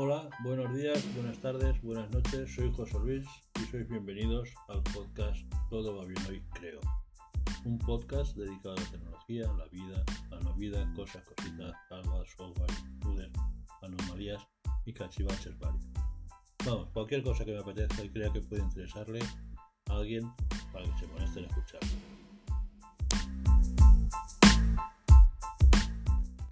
Hola, buenos días, buenas tardes, buenas noches. Soy José Luis y sois bienvenidos al podcast Todo va bien hoy, creo. Un podcast dedicado a la tecnología, la vida, la no vida, cosas, cositas, hardware, software, CUDER, anomalías y cachivaches varios. Vamos, cualquier cosa que me apetezca y crea que puede interesarle a alguien para que se moleste en escucharlo.